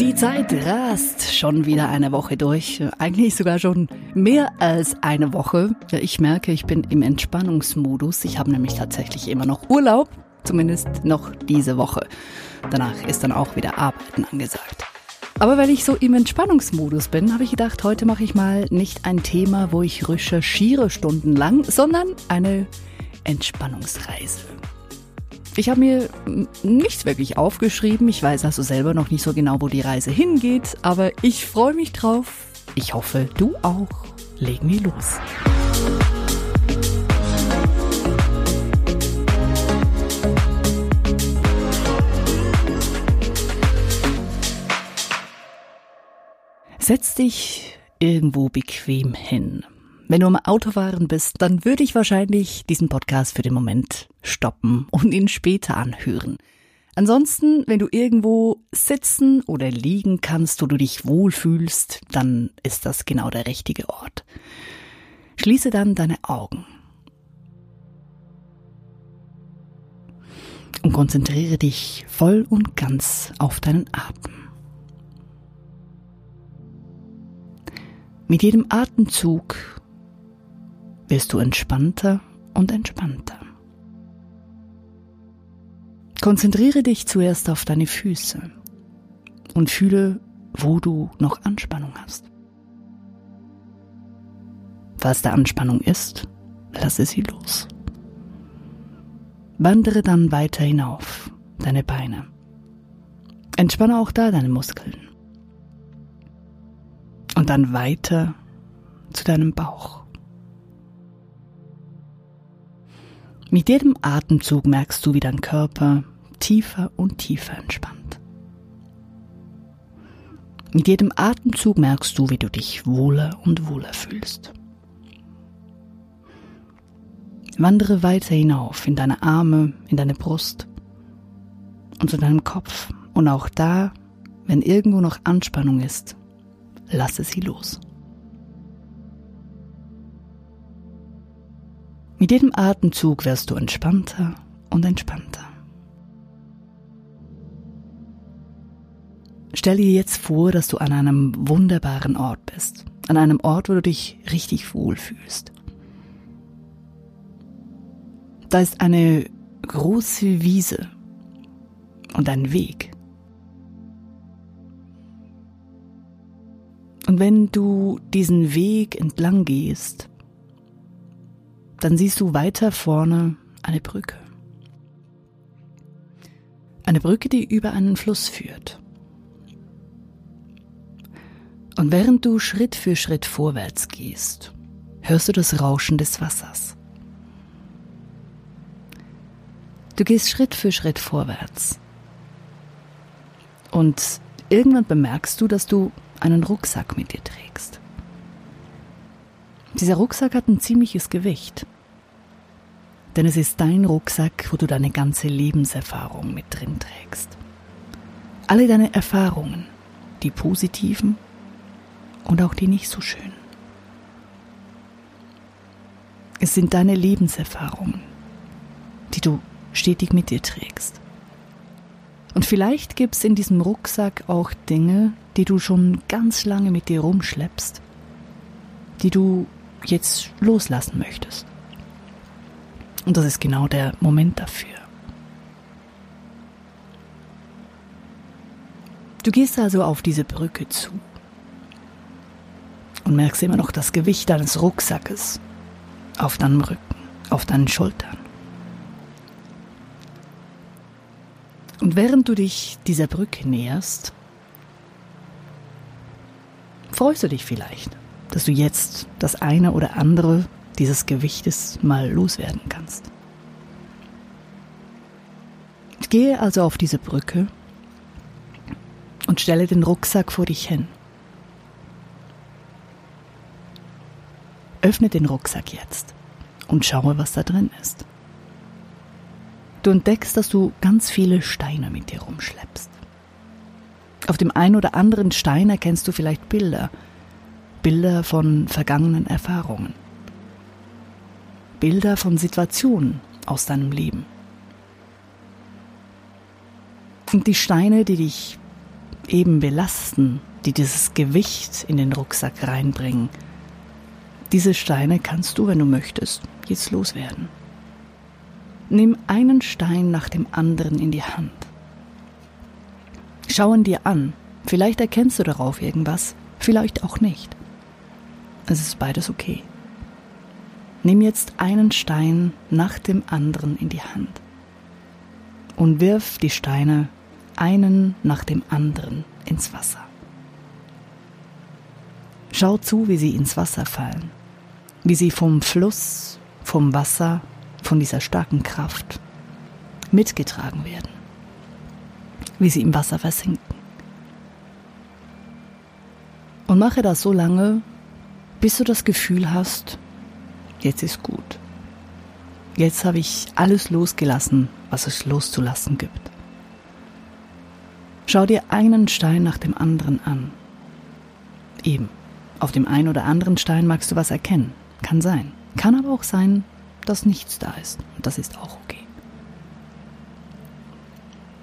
Die Zeit rast schon wieder eine Woche durch. Eigentlich sogar schon mehr als eine Woche. Ich merke, ich bin im Entspannungsmodus. Ich habe nämlich tatsächlich immer noch Urlaub. Zumindest noch diese Woche. Danach ist dann auch wieder Arbeiten angesagt. Aber weil ich so im Entspannungsmodus bin, habe ich gedacht, heute mache ich mal nicht ein Thema, wo ich recherchiere stundenlang, sondern eine Entspannungsreise. Ich habe mir nichts wirklich aufgeschrieben. Ich weiß also selber noch nicht so genau, wo die Reise hingeht, aber ich freue mich drauf. Ich hoffe, du auch. Legen wir los. Setz dich irgendwo bequem hin. Wenn du am Autofahren bist, dann würde ich wahrscheinlich diesen Podcast für den Moment stoppen und ihn später anhören. Ansonsten, wenn du irgendwo sitzen oder liegen kannst, wo du dich wohlfühlst, dann ist das genau der richtige Ort. Schließe dann deine Augen. Und konzentriere dich voll und ganz auf deinen Atem. Mit jedem Atemzug wirst du entspannter und entspannter. Konzentriere dich zuerst auf deine Füße und fühle, wo du noch Anspannung hast. Was da Anspannung ist, lasse sie los. Wandere dann weiter hinauf, deine Beine. Entspanne auch da deine Muskeln. Und dann weiter zu deinem Bauch. Mit jedem Atemzug merkst du, wie dein Körper tiefer und tiefer entspannt. Mit jedem Atemzug merkst du, wie du dich wohler und wohler fühlst. Wandere weiter hinauf in deine Arme, in deine Brust und zu deinem Kopf. Und auch da, wenn irgendwo noch Anspannung ist, lasse sie los. Mit jedem Atemzug wirst du entspannter und entspannter. Stell dir jetzt vor, dass du an einem wunderbaren Ort bist. An einem Ort, wo du dich richtig wohl fühlst. Da ist eine große Wiese und ein Weg. Und wenn du diesen Weg entlang gehst, dann siehst du weiter vorne eine Brücke. Eine Brücke, die über einen Fluss führt. Und während du Schritt für Schritt vorwärts gehst, hörst du das Rauschen des Wassers. Du gehst Schritt für Schritt vorwärts. Und irgendwann bemerkst du, dass du einen Rucksack mit dir trägst. Dieser Rucksack hat ein ziemliches Gewicht. Denn es ist dein Rucksack, wo du deine ganze Lebenserfahrung mit drin trägst. Alle deine Erfahrungen, die positiven und auch die nicht so schönen. Es sind deine Lebenserfahrungen, die du stetig mit dir trägst. Und vielleicht gibt es in diesem Rucksack auch Dinge, die du schon ganz lange mit dir rumschleppst, die du jetzt loslassen möchtest. Und das ist genau der Moment dafür. Du gehst also auf diese Brücke zu und merkst immer noch das Gewicht deines Rucksackes auf deinem Rücken, auf deinen Schultern. Und während du dich dieser Brücke näherst, freust du dich vielleicht, dass du jetzt das eine oder andere dieses Gewichtes mal loswerden kannst. Gehe also auf diese Brücke und stelle den Rucksack vor dich hin. Öffne den Rucksack jetzt und schaue, was da drin ist. Du entdeckst, dass du ganz viele Steine mit dir rumschleppst. Auf dem einen oder anderen Stein erkennst du vielleicht Bilder, Bilder von vergangenen Erfahrungen. Bilder von Situationen aus deinem Leben. Und die Steine, die dich eben belasten, die dieses Gewicht in den Rucksack reinbringen, diese Steine kannst du, wenn du möchtest, jetzt loswerden. Nimm einen Stein nach dem anderen in die Hand. Schau ihn dir an. Vielleicht erkennst du darauf irgendwas, vielleicht auch nicht. Es ist beides okay. Nimm jetzt einen Stein nach dem anderen in die Hand und wirf die Steine einen nach dem anderen ins Wasser. Schau zu, wie sie ins Wasser fallen, wie sie vom Fluss, vom Wasser, von dieser starken Kraft mitgetragen werden, wie sie im Wasser versinken. Und mache das so lange, bis du das Gefühl hast, jetzt ist gut. Jetzt habe ich alles losgelassen, was es loszulassen gibt. Schau dir einen Stein nach dem anderen an. Eben, auf dem einen oder anderen Stein magst du was erkennen. Kann sein. Kann aber auch sein, dass nichts da ist. Und das ist auch okay.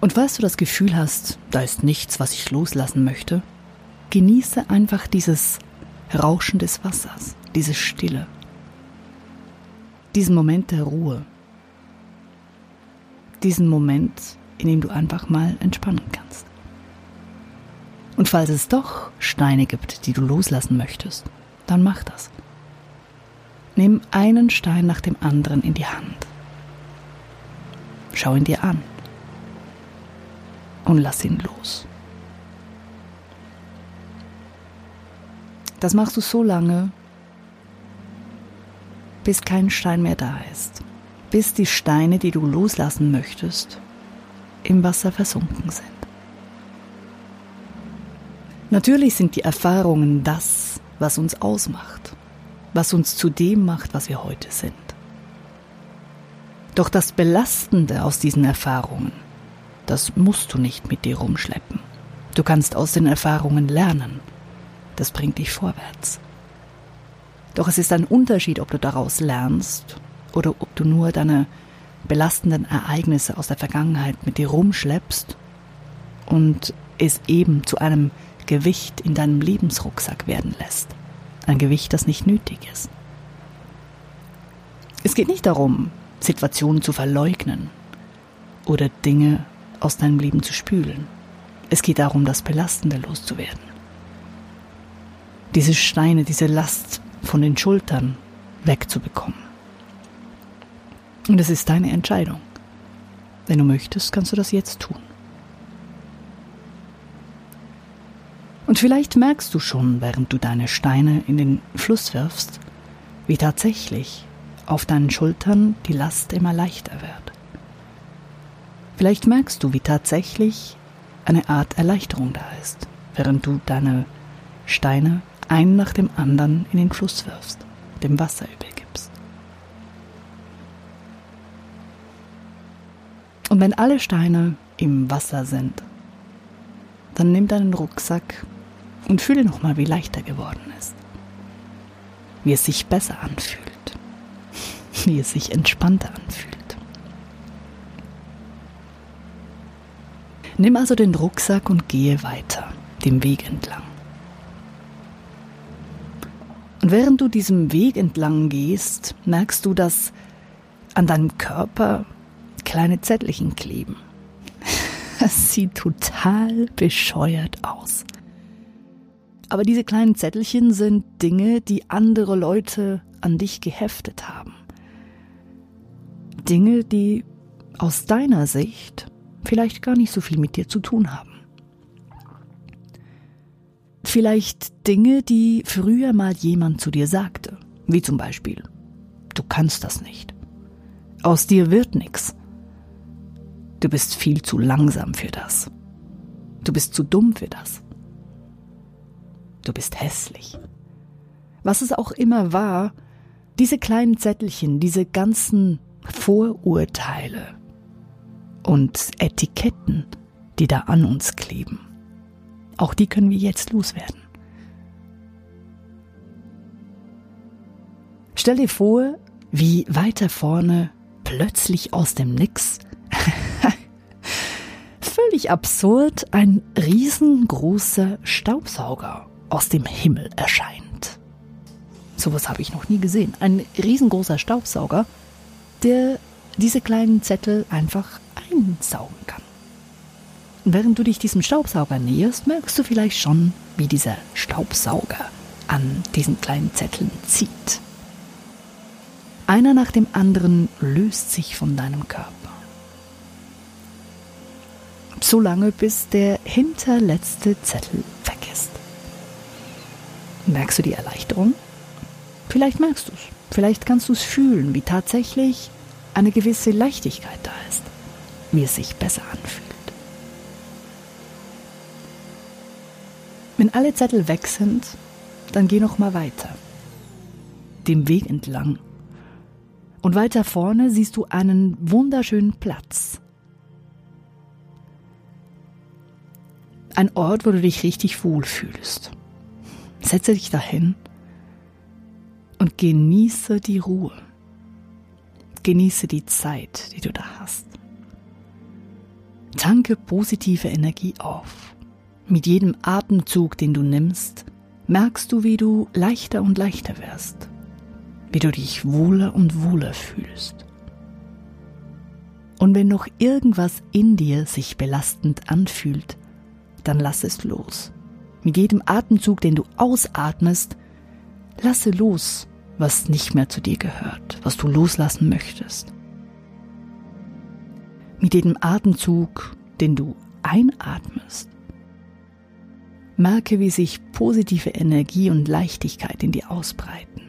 Und falls du das Gefühl hast, da ist nichts, was ich loslassen möchte, genieße einfach dieses Rauschen des Wassers, diese Stille, diesen Moment der Ruhe, diesen Moment, in dem du einfach mal entspannen kannst. Und falls es doch Steine gibt, die du loslassen möchtest, dann mach das. Nimm einen Stein nach dem anderen in die Hand. Schau ihn dir an und lass ihn los. Das machst du so lange, bis kein Stein mehr da ist, bis die Steine, die du loslassen möchtest, im Wasser versunken sind. Natürlich sind die Erfahrungen das, was uns ausmacht was uns zu dem macht, was wir heute sind. Doch das Belastende aus diesen Erfahrungen, das musst du nicht mit dir rumschleppen. Du kannst aus den Erfahrungen lernen. Das bringt dich vorwärts. Doch es ist ein Unterschied, ob du daraus lernst oder ob du nur deine belastenden Ereignisse aus der Vergangenheit mit dir rumschleppst und es eben zu einem Gewicht in deinem Lebensrucksack werden lässt. Ein Gewicht, das nicht nötig ist. Es geht nicht darum, Situationen zu verleugnen oder Dinge aus deinem Leben zu spülen. Es geht darum, das Belastende loszuwerden. Diese Steine, diese Last von den Schultern wegzubekommen. Und es ist deine Entscheidung. Wenn du möchtest, kannst du das jetzt tun. Und vielleicht merkst du schon, während du deine Steine in den Fluss wirfst, wie tatsächlich auf deinen Schultern die Last immer leichter wird. Vielleicht merkst du, wie tatsächlich eine Art Erleichterung da ist, während du deine Steine einen nach dem anderen in den Fluss wirfst, dem Wasser übergibst. Und wenn alle Steine im Wasser sind, dann nimm deinen Rucksack und fühle nochmal, wie leicht er geworden ist. Wie es sich besser anfühlt. Wie es sich entspannter anfühlt. Nimm also den Rucksack und gehe weiter, dem Weg entlang. Und während du diesem Weg entlang gehst, merkst du, dass an deinem Körper kleine Zettelchen kleben. Es sieht total bescheuert aus. Aber diese kleinen Zettelchen sind Dinge, die andere Leute an dich geheftet haben. Dinge, die aus deiner Sicht vielleicht gar nicht so viel mit dir zu tun haben. Vielleicht Dinge, die früher mal jemand zu dir sagte, wie zum Beispiel, du kannst das nicht. Aus dir wird nichts. Du bist viel zu langsam für das. Du bist zu dumm für das du bist hässlich. Was es auch immer war, diese kleinen Zettelchen, diese ganzen Vorurteile und Etiketten, die da an uns kleben, auch die können wir jetzt loswerden. Stell dir vor, wie weiter vorne plötzlich aus dem Nix völlig absurd ein riesengroßer Staubsauger aus dem Himmel erscheint. Sowas habe ich noch nie gesehen. Ein riesengroßer Staubsauger, der diese kleinen Zettel einfach einsaugen kann. Während du dich diesem Staubsauger näherst, merkst du vielleicht schon, wie dieser Staubsauger an diesen kleinen Zetteln zieht. Einer nach dem anderen löst sich von deinem Körper. So lange, bis der hinterletzte Zettel weg ist. Merkst du die Erleichterung? Vielleicht merkst du es. Vielleicht kannst du es fühlen, wie tatsächlich eine gewisse Leichtigkeit da ist, wie es sich besser anfühlt. Wenn alle Zettel weg sind, dann geh noch mal weiter. Dem Weg entlang. Und weiter vorne siehst du einen wunderschönen Platz. Ein Ort, wo du dich richtig wohlfühlst. Setze dich dahin und genieße die Ruhe. Genieße die Zeit, die du da hast. Tanke positive Energie auf. Mit jedem Atemzug, den du nimmst, merkst du, wie du leichter und leichter wirst, wie du dich wohler und wohler fühlst. Und wenn noch irgendwas in dir sich belastend anfühlt, dann lass es los. Mit jedem Atemzug, den du ausatmest, lasse los, was nicht mehr zu dir gehört, was du loslassen möchtest. Mit jedem Atemzug, den du einatmest, merke, wie sich positive Energie und Leichtigkeit in dir ausbreiten.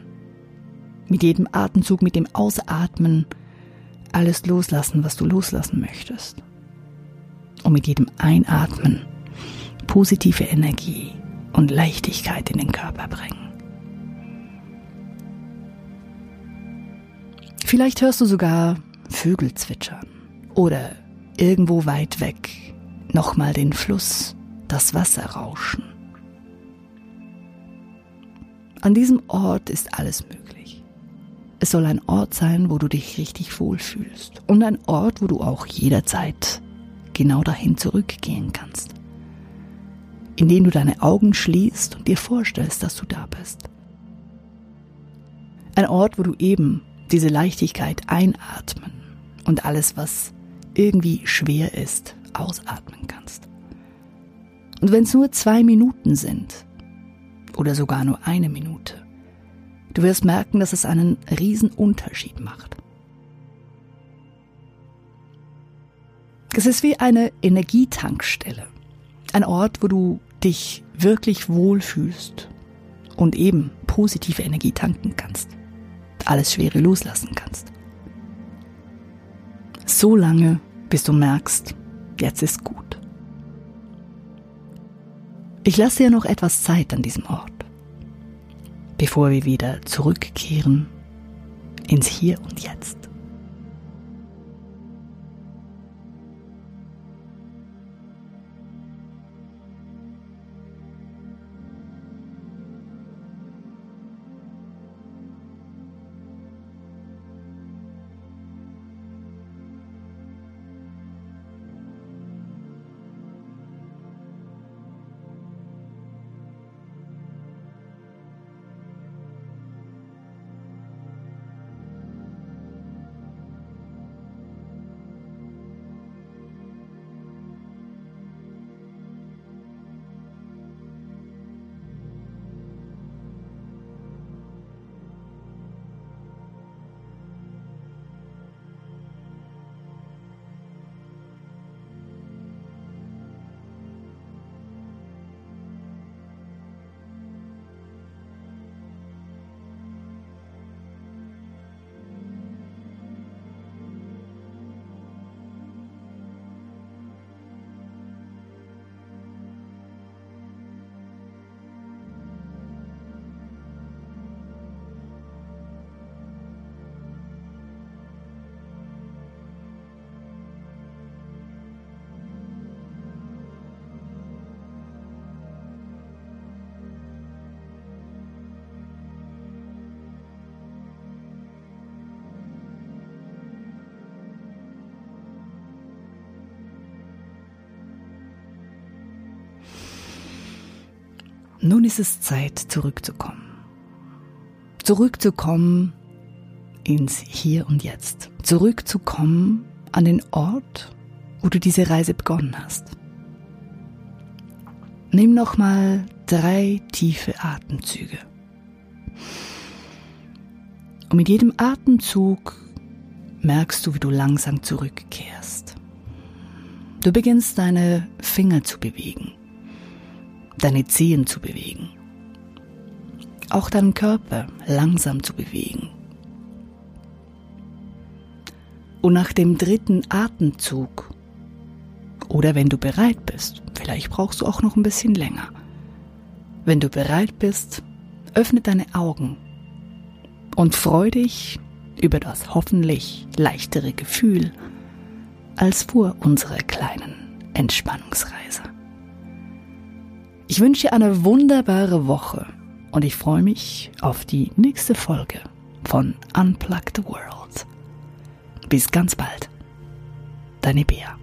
Mit jedem Atemzug, mit dem Ausatmen, alles loslassen, was du loslassen möchtest. Und mit jedem Einatmen positive Energie und Leichtigkeit in den Körper bringen. Vielleicht hörst du sogar Vögel zwitschern oder irgendwo weit weg nochmal den Fluss, das Wasser rauschen. An diesem Ort ist alles möglich. Es soll ein Ort sein, wo du dich richtig wohlfühlst und ein Ort, wo du auch jederzeit genau dahin zurückgehen kannst, indem du deine Augen schließt und dir vorstellst, dass du da bist. Ein Ort, wo du eben diese Leichtigkeit einatmen und alles, was irgendwie schwer ist, ausatmen kannst. Und wenn es nur zwei Minuten sind oder sogar nur eine Minute, du wirst merken, dass es einen riesen Unterschied macht. Es ist wie eine Energietankstelle, ein Ort, wo du dich wirklich wohlfühlst und eben positive Energie tanken kannst alles Schwere loslassen kannst. So lange, bis du merkst, jetzt ist gut. Ich lasse dir noch etwas Zeit an diesem Ort, bevor wir wieder zurückkehren ins Hier und Jetzt. Nun ist es Zeit, zurückzukommen. Zurückzukommen ins Hier und Jetzt. Zurückzukommen an den Ort, wo du diese Reise begonnen hast. Nimm nochmal drei tiefe Atemzüge. Und mit jedem Atemzug merkst du, wie du langsam zurückkehrst. Du beginnst deine Finger zu bewegen, deine Zehen zu bewegen, auch deinen Körper langsam zu bewegen. Und nach dem dritten Atemzug, oder wenn du bereit bist, vielleicht brauchst du auch noch ein bisschen länger, wenn du bereit bist, öffne deine Augen und freu dich über das hoffentlich leichtere Gefühl als vor unserer kleinen Entspannungsreise. Ich wünsche dir eine wunderbare Woche und ich freue mich auf die nächste Folge von Unplugged World. Bis ganz bald. Deine Bea.